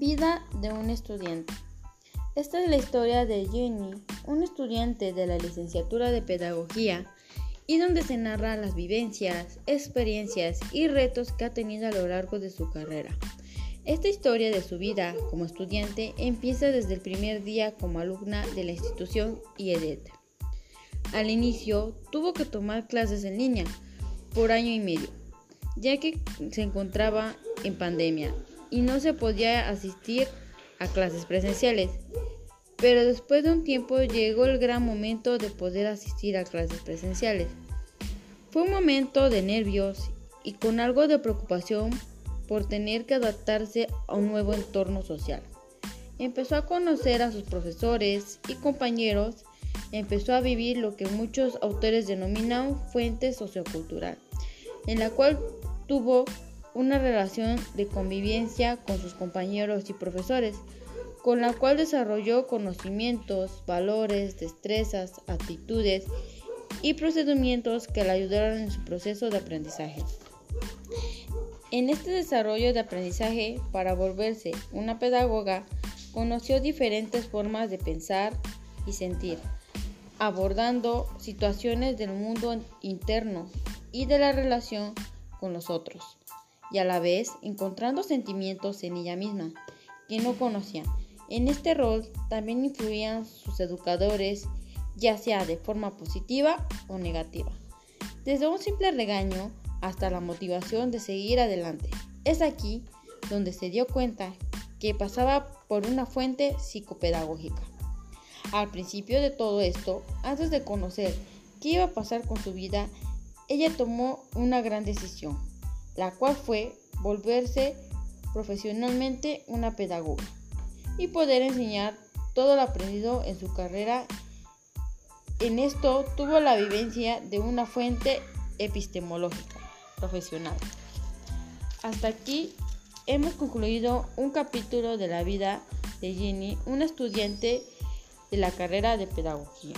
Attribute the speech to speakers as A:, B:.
A: Vida de un estudiante. Esta es la historia de Jenny, un estudiante de la licenciatura de Pedagogía, y donde se narra las vivencias, experiencias y retos que ha tenido a lo largo de su carrera. Esta historia de su vida como estudiante empieza desde el primer día como alumna de la institución IEDET. Al inicio tuvo que tomar clases en línea por año y medio, ya que se encontraba en pandemia y no se podía asistir a clases presenciales. Pero después de un tiempo llegó el gran momento de poder asistir a clases presenciales. Fue un momento de nervios y con algo de preocupación por tener que adaptarse a un nuevo entorno social. Empezó a conocer a sus profesores y compañeros, empezó a vivir lo que muchos autores denominan fuente sociocultural, en la cual tuvo una relación de convivencia con sus compañeros y profesores, con la cual desarrolló conocimientos, valores, destrezas, actitudes y procedimientos que le ayudaron en su proceso de aprendizaje. En este desarrollo de aprendizaje, para volverse una pedagoga, conoció diferentes formas de pensar y sentir, abordando situaciones del mundo interno y de la relación con los otros y a la vez encontrando sentimientos en ella misma que no conocía. En este rol también influían sus educadores, ya sea de forma positiva o negativa, desde un simple regaño hasta la motivación de seguir adelante. Es aquí donde se dio cuenta que pasaba por una fuente psicopedagógica. Al principio de todo esto, antes de conocer qué iba a pasar con su vida, ella tomó una gran decisión la cual fue volverse profesionalmente una pedagoga y poder enseñar todo lo aprendido en su carrera. En esto tuvo la vivencia de una fuente epistemológica profesional. Hasta aquí hemos concluido un capítulo de la vida de Jenny, una estudiante de la carrera de pedagogía.